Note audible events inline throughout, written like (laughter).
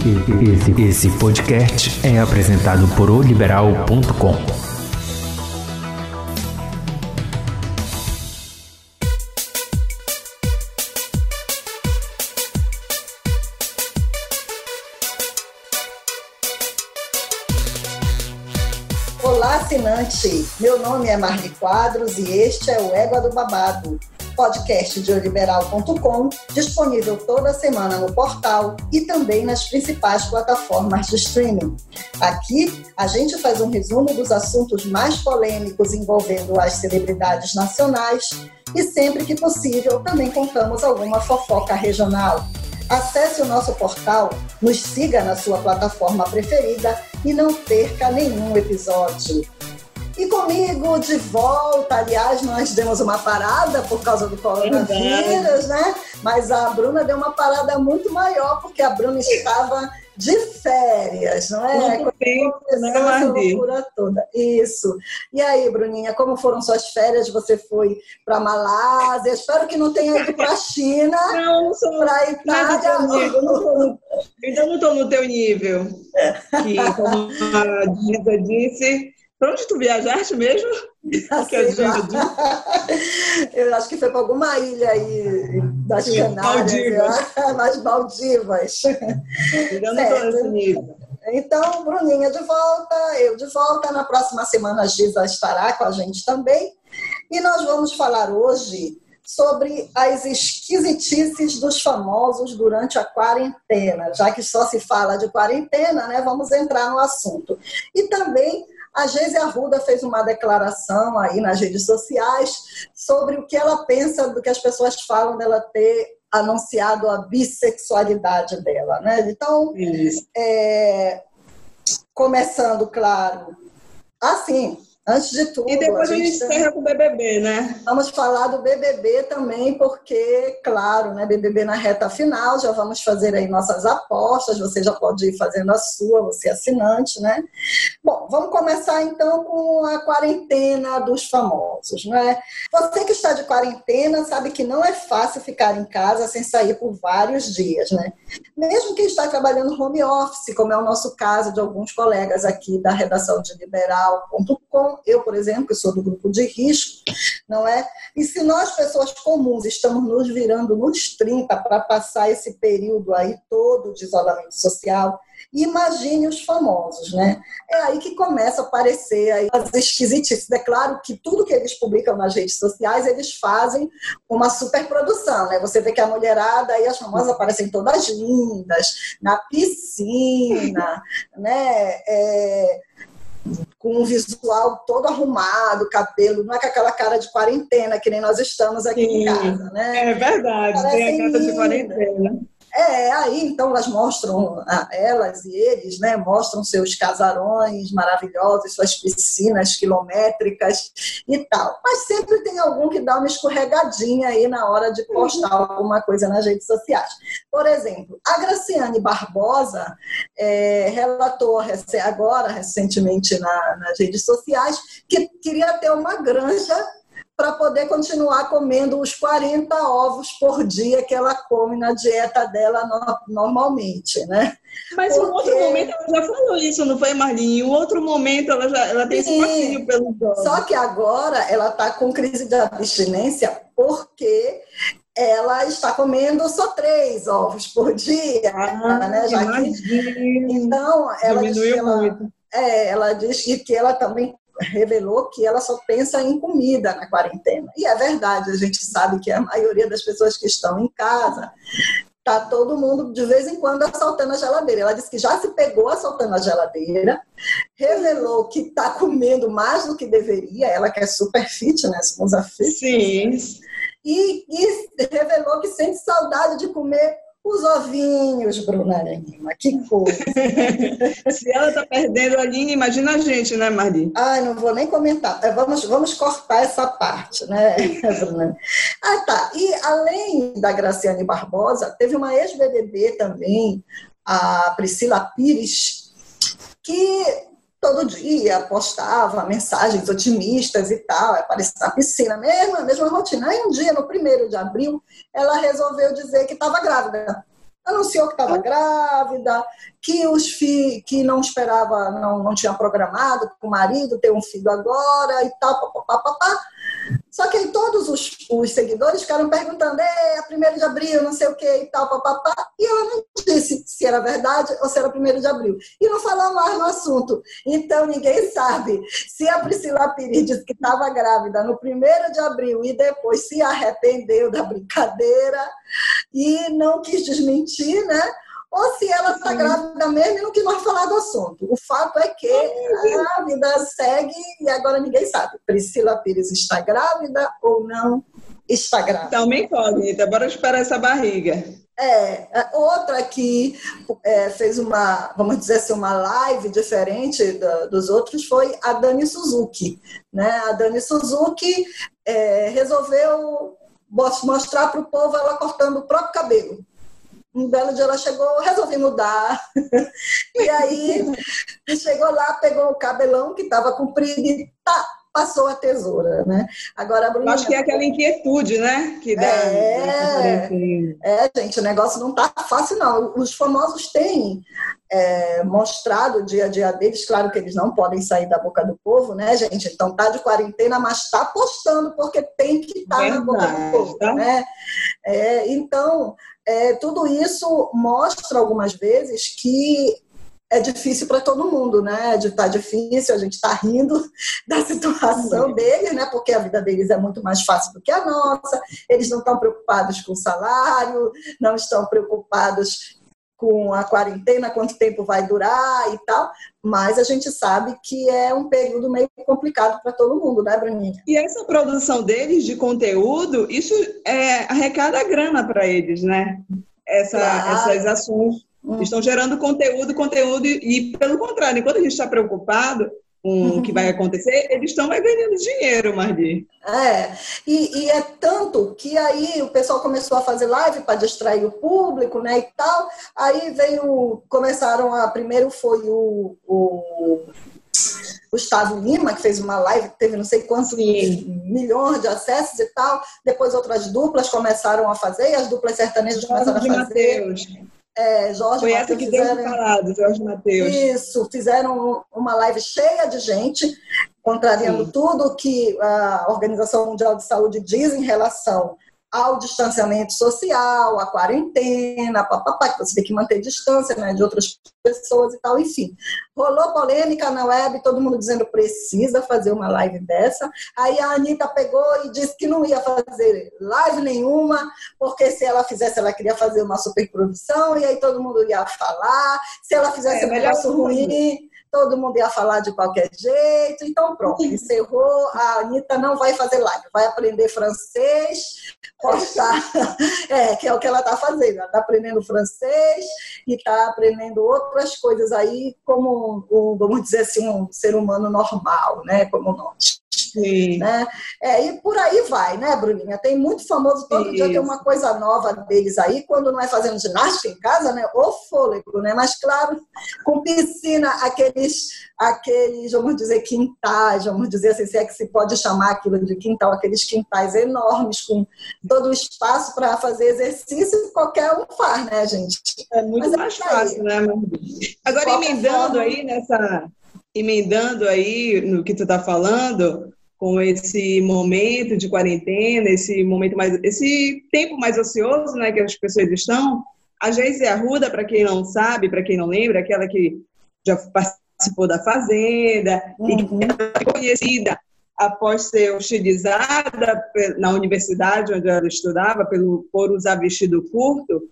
Esse, esse podcast é apresentado por oliberal.com. Olá, assinante! Meu nome é Marli Quadros e este é o Égua do Babado, podcast de oliberal.com, disponível toda semana no portal e também nas principais plataformas de streaming. Aqui, a gente faz um resumo dos assuntos mais polêmicos envolvendo as celebridades nacionais e, sempre que possível, também contamos alguma fofoca regional. Acesse o nosso portal, nos siga na sua plataforma preferida e não perca nenhum episódio. E comigo de volta, aliás, nós demos uma parada por causa do coronavírus, né? Mas a Bruna deu uma parada muito maior, porque a Bruna estava de férias, não é? Muito tempo, né, loucura toda. Isso. E aí, Bruninha, como foram suas férias? Você foi para Malásia? Espero que não tenha ido para a China, (laughs) para Itália. Não, não ainda não estou no teu nível. (laughs) Que, como a Diza disse, para onde tu viajaste mesmo? (laughs) a (laughs) Eu acho que foi para alguma ilha aí das Sim, Canárias, Maldivas. (laughs) mais Maldivas. Ainda não estou nesse nível. Então, Bruninha de volta, eu de volta. Na próxima semana a Giza estará com a gente também. E nós vamos falar hoje sobre as esquisitices dos famosos durante a quarentena. Já que só se fala de quarentena, né? Vamos entrar no assunto. E também a Geise Arruda fez uma declaração aí nas redes sociais sobre o que ela pensa do que as pessoas falam dela ter anunciado a bissexualidade dela, né? Então, é, começando, claro, assim, Antes de tudo. E depois a gente, encerra com o BBB, né? Vamos falar do BBB também, porque, claro, né, BBB na reta final, já vamos fazer aí nossas apostas, você já pode ir fazendo a sua, você é assinante, né? Bom, vamos começar então com a quarentena dos famosos, né? Você que está de quarentena sabe que não é fácil ficar em casa sem sair por vários dias, né? Mesmo quem está trabalhando home office, como é o nosso caso de alguns colegas aqui da redação de liberal.com, eu, por exemplo, que sou do grupo de risco, não é? E se nós, pessoas comuns, estamos nos virando nos 30 para passar esse período aí todo de isolamento social, imagine os famosos, né? É aí que começa a aparecer aí as esquisitices. É claro que tudo que eles publicam nas redes sociais, eles fazem uma superprodução, né? Você vê que a mulherada e as famosas aparecem todas lindas, na piscina, (laughs) né? É, com um visual todo arrumado, cabelo, não é com aquela cara de quarentena que nem nós estamos aqui Sim, em casa, né? É verdade, Parecem tem a cara de quarentena. É, aí então elas mostram, elas e eles, né, mostram seus casarões maravilhosos, suas piscinas quilométricas e tal. Mas sempre tem algum que dá uma escorregadinha aí na hora de postar alguma coisa nas redes sociais. Por exemplo, a Graciane Barbosa é, relatou agora, recentemente, na, nas redes sociais, que queria ter uma granja para poder continuar comendo os 40 ovos por dia que ela come na dieta dela no, normalmente, né? Mas Porque... em outro momento ela já falou isso, não foi, Marlinha? Em outro momento ela já ela tem Sim. esse fascínio pelo ovos. Só que agora ela está com crise de abstinência porque ela está comendo só três ovos por dia, ah, né? Já que... Então, ela ela, é, ela diz que ela também revelou que ela só pensa em comida na quarentena. E é verdade, a gente sabe que a maioria das pessoas que estão em casa tá todo mundo de vez em quando assaltando a geladeira. Ela disse que já se pegou assaltando a geladeira, revelou que está comendo mais do que deveria, ela que é super fit, né? Somos a fit. Sim. E, e revelou que sente saudade de comer os ovinhos, Bruna Lima, que coisa. (laughs) Se ela está perdendo a linha, imagina a gente, né, Marli? Ai, não vou nem comentar. É, vamos, vamos cortar essa parte, né, (laughs) Bruna? Ah, tá. E além da Graciane Barbosa, teve uma ex-BBB também, a Priscila Pires, que todo dia postava mensagens otimistas e tal, aparecia na piscina, mesmo, a mesma rotina. Aí um dia, no primeiro de abril, ela resolveu dizer que estava grávida. anunciou que estava grávida, que os que não esperava, não, não tinha programado com o marido ter um filho agora e tal, papapá. Só que aí todos os, os seguidores ficaram perguntando, é primeiro de abril, não sei o que e tal, papapá. E ela não disse se era verdade ou se era primeiro de abril. E não falou mais no assunto. Então ninguém sabe se a Priscila Pires disse que estava grávida no primeiro de abril e depois se arrependeu da brincadeira e não quis desmentir, né? Ou se ela está grávida mesmo e não quis mais falar do assunto. O fato é que a vida segue e agora ninguém sabe. Priscila Pires está grávida ou não está grávida. Então, me incógnita, bora esperar essa barriga. É, outra que é, fez uma, vamos dizer assim, uma live diferente da, dos outros foi a Dani Suzuki. Né? A Dani Suzuki é, resolveu mostrar para o povo ela cortando o próprio cabelo. Um belo dia ela chegou, resolvi mudar. (laughs) e aí chegou lá, pegou o cabelão que estava comprido e tá, passou a tesoura, né? Agora a Bruna... Acho que é aquela inquietude, né? Que dá. É, é, gente, o negócio não tá fácil, não. Os famosos têm é, mostrado o dia a dia deles, claro que eles não podem sair da boca do povo, né, gente? Então tá de quarentena, mas tá postando, porque tem que estar tá na boca do povo, né? É, então, é, tudo isso mostra algumas vezes que é difícil para todo mundo, né? Está difícil, a gente está rindo (laughs) da situação deles, né? Porque a vida deles é muito mais fácil do que a nossa. Eles não estão preocupados com o salário, não estão preocupados com a quarentena, quanto tempo vai durar e tal, mas a gente sabe que é um período meio complicado para todo mundo, né, Bruninha? E essa produção deles de conteúdo, isso é, arrecada grana para eles, né? Essa, claro. Essas ações hum. estão gerando conteúdo, conteúdo, e, e pelo contrário, enquanto a gente está preocupado, com o que vai (laughs) acontecer, eles estão ganhando dinheiro, Marli. É, e, e, é tanto que aí o pessoal começou a fazer live para distrair o público, né, e tal, aí veio, começaram a, primeiro foi o, o Gustavo Lima, que fez uma live que teve não sei quantos Sim. milhões de acessos e tal. Depois outras duplas começaram a fazer, e as duplas sertanejas começaram a fazer. Mateus. É, Jorge Foi essa que fizeram, deu falado, Jorge Matheus. Isso, fizeram uma live cheia de gente, contrariando Sim. tudo que a Organização Mundial de Saúde diz em relação ao distanciamento social, à quarentena, papapá, que você tem que manter distância né, de outras pessoas e tal, enfim. Rolou polêmica na web, todo mundo dizendo precisa fazer uma live dessa. Aí a Anitta pegou e disse que não ia fazer live nenhuma, porque se ela fizesse, ela queria fazer uma superprodução, e aí todo mundo ia falar. Se ela fizesse é, um negócio ruim, todo mundo ia falar de qualquer jeito. Então, pronto, encerrou. A Anitta não vai fazer live, vai aprender francês, postar, (laughs) é, que é o que ela está fazendo. Ela está aprendendo francês e está aprendendo outras coisas aí, como, um, vamos dizer assim, um ser humano normal, né? Como nós. Sim. Né? É, e por aí vai, né, Bruninha? Tem muito famoso, todo dia tem uma coisa nova deles aí, quando não é fazendo ginástica em casa, né? O fôlego, né? Mas claro, com piscina, aqueles, aqueles, vamos dizer, quintais, vamos dizer assim, se é que se pode chamar aquilo de quintal, aqueles quintais enormes, com todo o espaço para fazer exercício, qualquer um faz, né, gente? É muito Mas é mais é fácil, né, Agora, emendando forma... aí nessa emendando aí no que tu está falando, com esse momento de quarentena, esse momento mais, esse tempo mais ocioso, né, que as pessoas estão. A Geise Arruda, para quem não sabe, para quem não lembra, aquela que já participou da Fazenda uhum. e que uhum. é conhecida após ser hostilizada na universidade onde ela estudava pelo por usar vestido curto,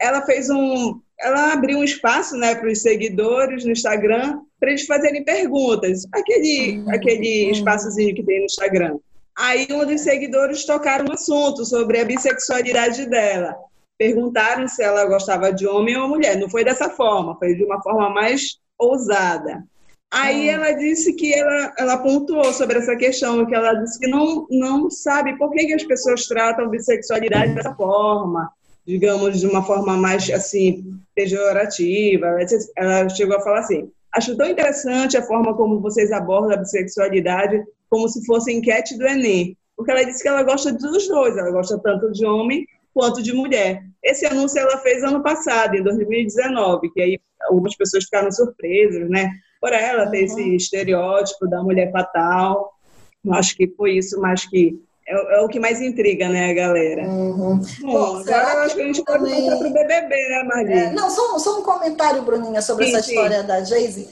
ela fez um, ela abriu um espaço, né, para os seguidores no Instagram para eles fazerem perguntas, aquele uhum. aquele espaçozinho que tem no Instagram. Aí um dos seguidores tocaram um assunto sobre a bissexualidade dela. Perguntaram se ela gostava de homem ou mulher. Não foi dessa forma, foi de uma forma mais ousada. Aí ela disse que ela, ela pontuou sobre essa questão, que ela disse que não, não sabe por que, que as pessoas tratam bissexualidade dessa forma, digamos, de uma forma mais, assim, pejorativa. Ela chegou a falar assim, acho tão interessante a forma como vocês abordam a bissexualidade como se fosse enquete do Enem, porque ela disse que ela gosta dos dois, ela gosta tanto de homem quanto de mulher. Esse anúncio ela fez ano passado, em 2019, que aí algumas pessoas ficaram surpresas, né? Por ela ter esse uhum. estereótipo da mulher fatal. Eu acho que foi isso, mas que é, é, o que mais intriga, né, galera? Uhum. Bom, Bom agora eu acho que a gente pode também... para o BBB, né, Marli? É, não, só, só um comentário, Bruninha, sobre sim, essa sim. história da Jayce.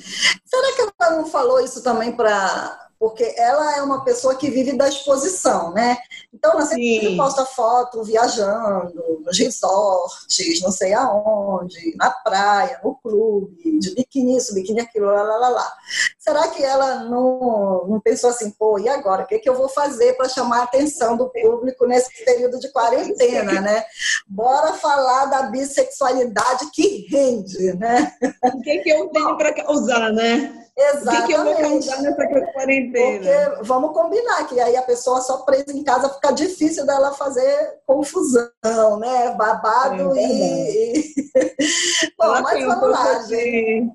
Será que ela não falou isso também para porque ela é uma pessoa que vive da exposição, né? Então, ela sempre Sim. posta foto viajando, nos resorts, não sei aonde, na praia, no clube, de biquíni isso, biquíni aquilo, lá, lá, lá, lá. Será que ela não, não pensou assim, pô, e agora? O que, é que eu vou fazer para chamar a atenção do público nesse período de quarentena, né? Bora falar da bissexualidade que rende, né? O que, é que eu tenho para usar, né? Exatamente. O que, que eu vou causar nessa quarentena? Porque vamos combinar que aí a pessoa só presa em casa fica difícil dela fazer confusão, né? Babado é e. (laughs) Bom, mas vamos lá, gente.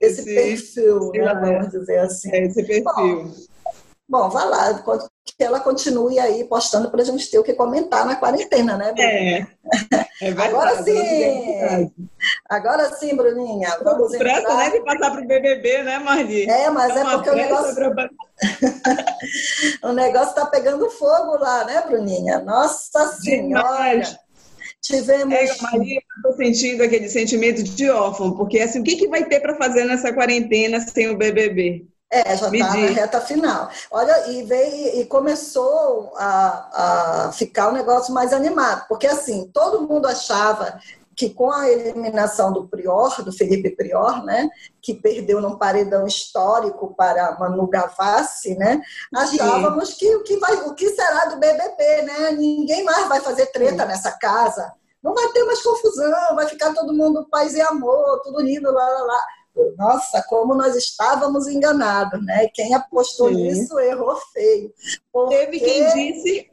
Esse, esse perfil, né? Vamos dizer assim. É esse perfil. Bom, bom vai lá, que ela continue aí postando para a gente ter o que comentar na quarentena, né, Bruninha? É, (laughs) é. Agora sim, agora sim, Bruninha. Vamos pressa, entrar... né, de passar para o BBB, né, Marli? É, mas é porque o negócio... Pra... (laughs) o negócio está pegando fogo lá, né, Bruninha? Nossa Senhora! Tivemos. É, Maria, estou sentindo aquele sentimento de órfão, porque assim, o que, que vai ter para fazer nessa quarentena sem o BBB? É, já está na reta final. Olha, e veio e começou a, a ficar um negócio mais animado, porque assim, todo mundo achava que com a eliminação do Prior, do Felipe Prior, né, que perdeu num paredão histórico para Manu Gavassi, né, achávamos que o que vai, o que será do BBB, né? Ninguém mais vai fazer treta Sim. nessa casa. Não vai ter mais confusão, vai ficar todo mundo paz e amor, tudo lindo, lá, lá, lá nossa, como nós estávamos enganados, né? Quem apostou Sim. nisso errou feio. Porque... Teve quem disse,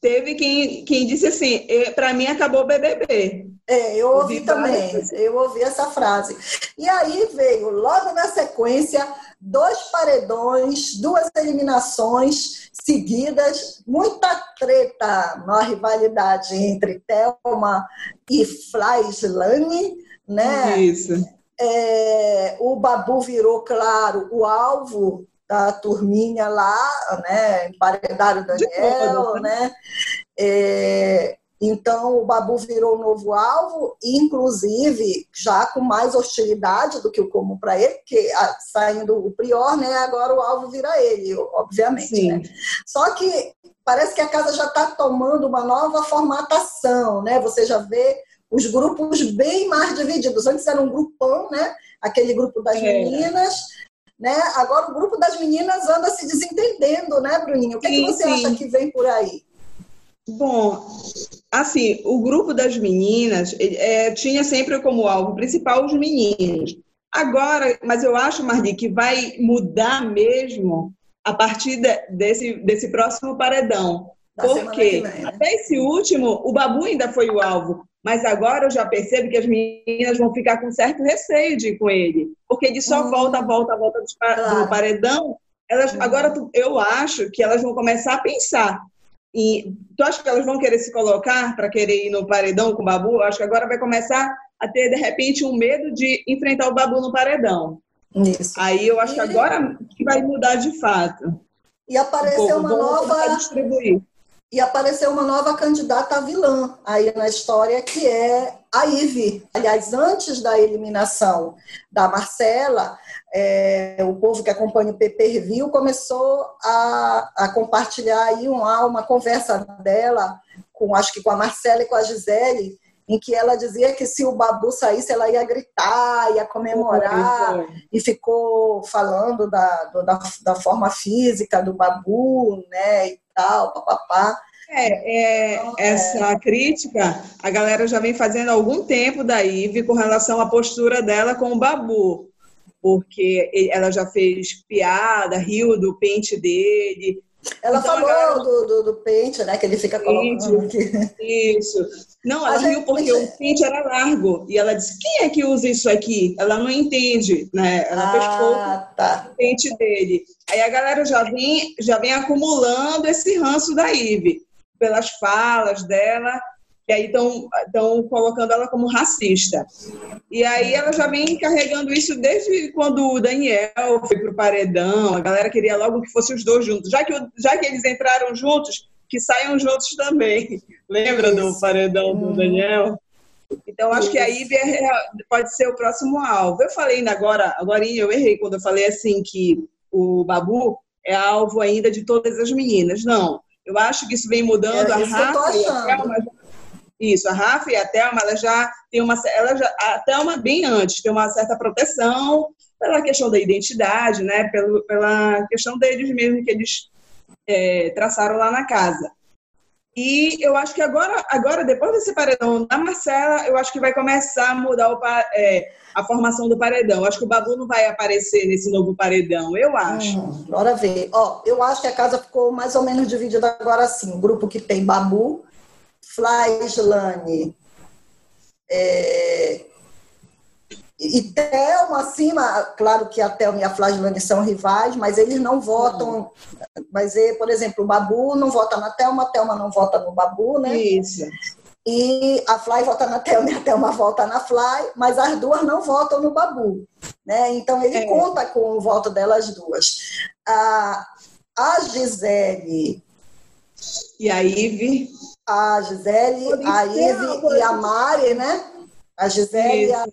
teve quem, quem disse assim, para mim acabou o BBB. É, eu ouvi, ouvi também, eu ouvi essa frase. E aí veio, logo na sequência, dois paredões, duas eliminações seguidas, muita treta na rivalidade entre Thelma e Flaislane, né? Isso é, o Babu virou, claro, o alvo da turminha lá, né, emparedaram Daniel, né? né? É, então, o Babu virou o novo alvo, inclusive já com mais hostilidade do que o comum para ele, porque ah, saindo o Prior, né, agora o alvo vira ele, obviamente. Né? Só que parece que a casa já está tomando uma nova formatação, né? Você já vê os grupos bem mais divididos. Antes era um grupão, né? Aquele grupo das é. meninas, né? Agora o grupo das meninas anda se desentendendo, né, Bruninho? O que, sim, é que você sim. acha que vem por aí? Bom, assim, o grupo das meninas é, tinha sempre como alvo principal os meninos. Agora, mas eu acho, Marli, que vai mudar mesmo a partir de, desse, desse próximo paredão. Porque né? até esse último, o Babu ainda foi o alvo. Mas agora eu já percebo que as meninas vão ficar com certo receio de ir com ele. Porque ele só uhum. volta, volta, volta do, claro. paredão. Elas, uhum. Agora eu acho que elas vão começar a pensar. E, tu acha que elas vão querer se colocar para querer ir no paredão com o Babu? Eu acho que agora vai começar a ter, de repente, um medo de enfrentar o Babu no paredão. Isso. Aí eu acho que agora que vai mudar de fato. E apareceu um uma nova. Distribuir e apareceu uma nova candidata a vilã aí na história, que é a Ive. Aliás, antes da eliminação da Marcela, é, o povo que acompanha o PPR Viu começou a, a compartilhar aí uma, uma conversa dela, com acho que com a Marcela e com a Gisele, em que ela dizia que se o Babu saísse, ela ia gritar, ia comemorar, e ficou falando da, da, da forma física do Babu, né, tal, papapá. É, é, então, essa é. crítica a galera já vem fazendo há algum tempo da Ive com relação à postura dela com o Babu, porque ela já fez piada, riu do pente dele, ela então, falou galera... do, do, do, pente, né? Que ele fica colocando aqui. Isso. Não, ela riu porque o pente era largo. E ela disse, quem é que usa isso aqui? Ela não entende, né? Ela ah, pouco tá. o pente dele. Aí a galera já vem, já vem acumulando esse ranço da Ive. Pelas falas dela, E aí estão colocando ela como racista. E aí ela já vem carregando isso desde quando o Daniel foi pro paredão, a galera queria logo que fossem os dois juntos. Já que, já que eles entraram juntos, que saiam juntos também. (laughs) Lembra isso. do paredão do hum. Daniel? Então, acho que a Ivy é, pode ser o próximo alvo. Eu falei ainda agora, agora eu errei quando eu falei assim que o Babu é alvo ainda de todas as meninas. Não, eu acho que isso vem mudando. É, a Rafa a Thelma, isso, a Rafa e a Thelma, ela já tem uma, ela já, a Thelma bem antes tem uma certa proteção pela questão da identidade, né? Pelo, pela questão deles mesmo que eles é, traçaram lá na casa. E eu acho que agora, agora depois desse paredão da Marcela, eu acho que vai começar a mudar o, é, a formação do paredão. Eu acho que o Babu não vai aparecer nesse novo paredão, eu acho. Hum, bora ver. Ó, eu acho que a casa ficou mais ou menos dividida agora assim. O grupo que tem Babu, Flaislane, é, e Thelma, acima, claro que a Thelma e a Flávia são rivais, mas eles não votam. Mas, é, por exemplo, o Babu não vota na Thelma, a Thelma não vota no Babu, né? Isso. E a Fly vota na Thelma e a Thelma vota na Fly, mas as duas não votam no Babu. Né? Então, ele é. conta com o voto delas duas. A, a Gisele. E a Ive. A Gisele, a Ive e a Mari, né? A Gisele a,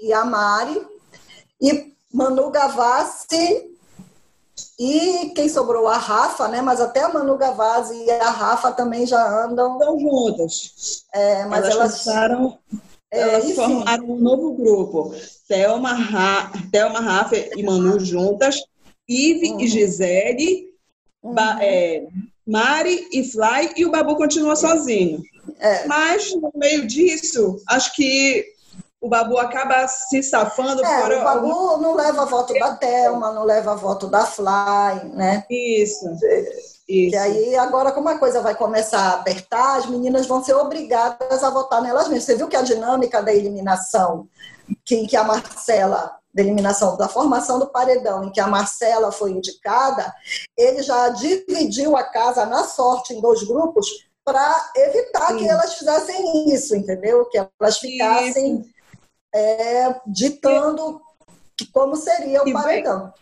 e a Mari. E Manu Gavassi e quem sobrou? A Rafa, né? Mas até a Manu Gavazzi e a Rafa também já andam. Estão juntas. É, mas elas, elas passaram. É, elas formaram um novo grupo. Thelma, Ra... Thelma, Rafa e Manu juntas. Ive uhum. e Gisele. Uhum. Ba... É, Mari e Fly. E o Babu continua sozinho. É. Mas, no meio disso, acho que o Babu acaba se safando. É, o Babu não leva voto da Thelma, não leva voto da Fly, né? Isso. Isso. E aí, agora, como a coisa vai começar a apertar, as meninas vão ser obrigadas a votar nelas mesmas. Você viu que a dinâmica da eliminação, que, que a Marcela, da eliminação, da formação do paredão, em que a Marcela foi indicada, ele já dividiu a casa na sorte em dois grupos para evitar Sim. que elas fizessem isso, entendeu? Que elas ficassem. É, ditando e, como seria o paredão. Vai,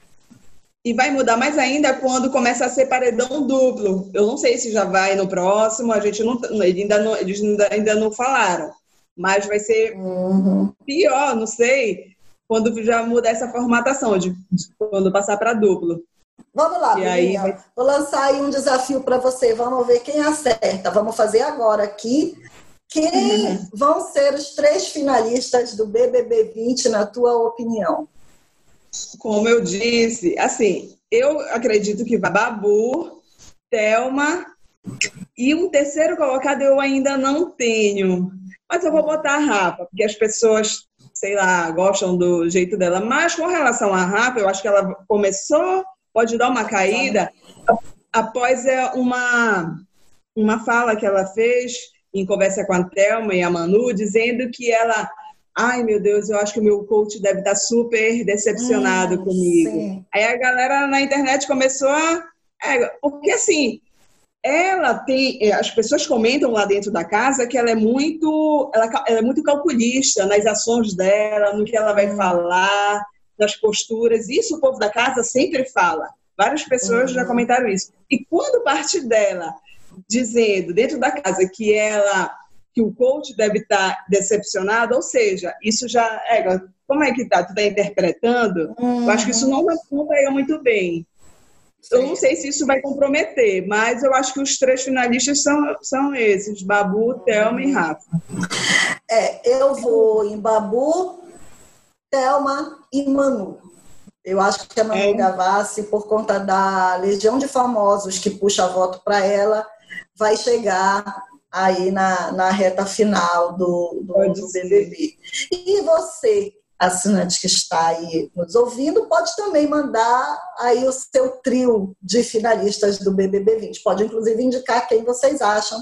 e vai mudar mais ainda quando começa a ser paredão duplo. Eu não sei se já vai no próximo, a gente não, ainda não eles ainda, ainda não falaram. Mas vai ser uhum. pior, não sei, quando já muda essa formatação, de, de quando passar para duplo. Vamos lá, aí vai... Vou lançar aí um desafio para você. Vamos ver quem acerta. Vamos fazer agora aqui quem uhum. vão ser os três finalistas do BBB 20, na tua opinião? Como eu disse, assim, eu acredito que Babu, Thelma e um terceiro colocado eu ainda não tenho. Mas eu vou botar a Rafa, porque as pessoas, sei lá, gostam do jeito dela. Mas com relação à Rafa, eu acho que ela começou, pode dar uma caída após é, uma, uma fala que ela fez em conversa com a Thelma e a Manu, dizendo que ela, ai meu Deus, eu acho que o meu coach deve estar super decepcionado hum, comigo. Sim. Aí a galera na internet começou a. É, porque assim, ela tem. É, as pessoas comentam lá dentro da casa que ela é muito. Ela, ela é muito calculista nas ações dela, no que ela vai hum. falar, nas posturas. Isso o povo da casa sempre fala. Várias pessoas já uhum. comentaram isso. E quando parte dela dizendo dentro da casa que ela que o coach deve estar decepcionado, ou seja, isso já é, como é que tá? Tu tá interpretando? Uhum. Eu acho que isso não, não pega muito bem. Eu não sei se isso vai comprometer, mas eu acho que os três finalistas são, são esses: Babu, Thelma e Rafa. É, eu vou em Babu, Thelma e Manu. Eu acho que a Manu é. Gavassi, por conta da legião de famosos que puxa voto para ela, vai chegar aí na, na reta final do, do, do BBB. E você, assinante que está aí nos ouvindo, pode também mandar aí o seu trio de finalistas do BBB 20. Pode, inclusive, indicar quem vocês acham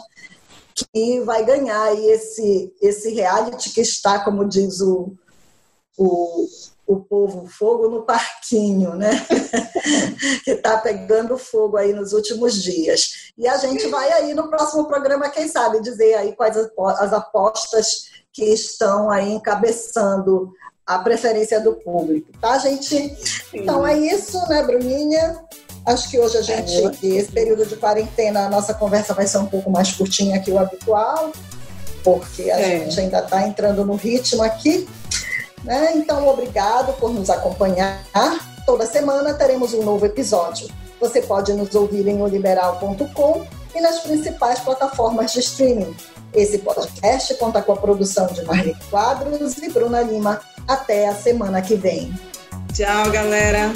que vai ganhar aí esse, esse reality que está, como diz o, o o povo fogo no parquinho, né? (laughs) que está pegando fogo aí nos últimos dias. E a gente vai aí no próximo programa, quem sabe, dizer aí quais as apostas que estão aí encabeçando a preferência do público, tá, gente? Então é isso, né, Bruninha? Acho que hoje a gente, é, esse período de quarentena, a nossa conversa vai ser um pouco mais curtinha que o habitual, porque a é. gente ainda está entrando no ritmo aqui. Né? Então, obrigado por nos acompanhar. Toda semana teremos um novo episódio. Você pode nos ouvir em oliberal.com e nas principais plataformas de streaming. Esse podcast conta com a produção de Marli Quadros e Bruna Lima. Até a semana que vem. Tchau, galera.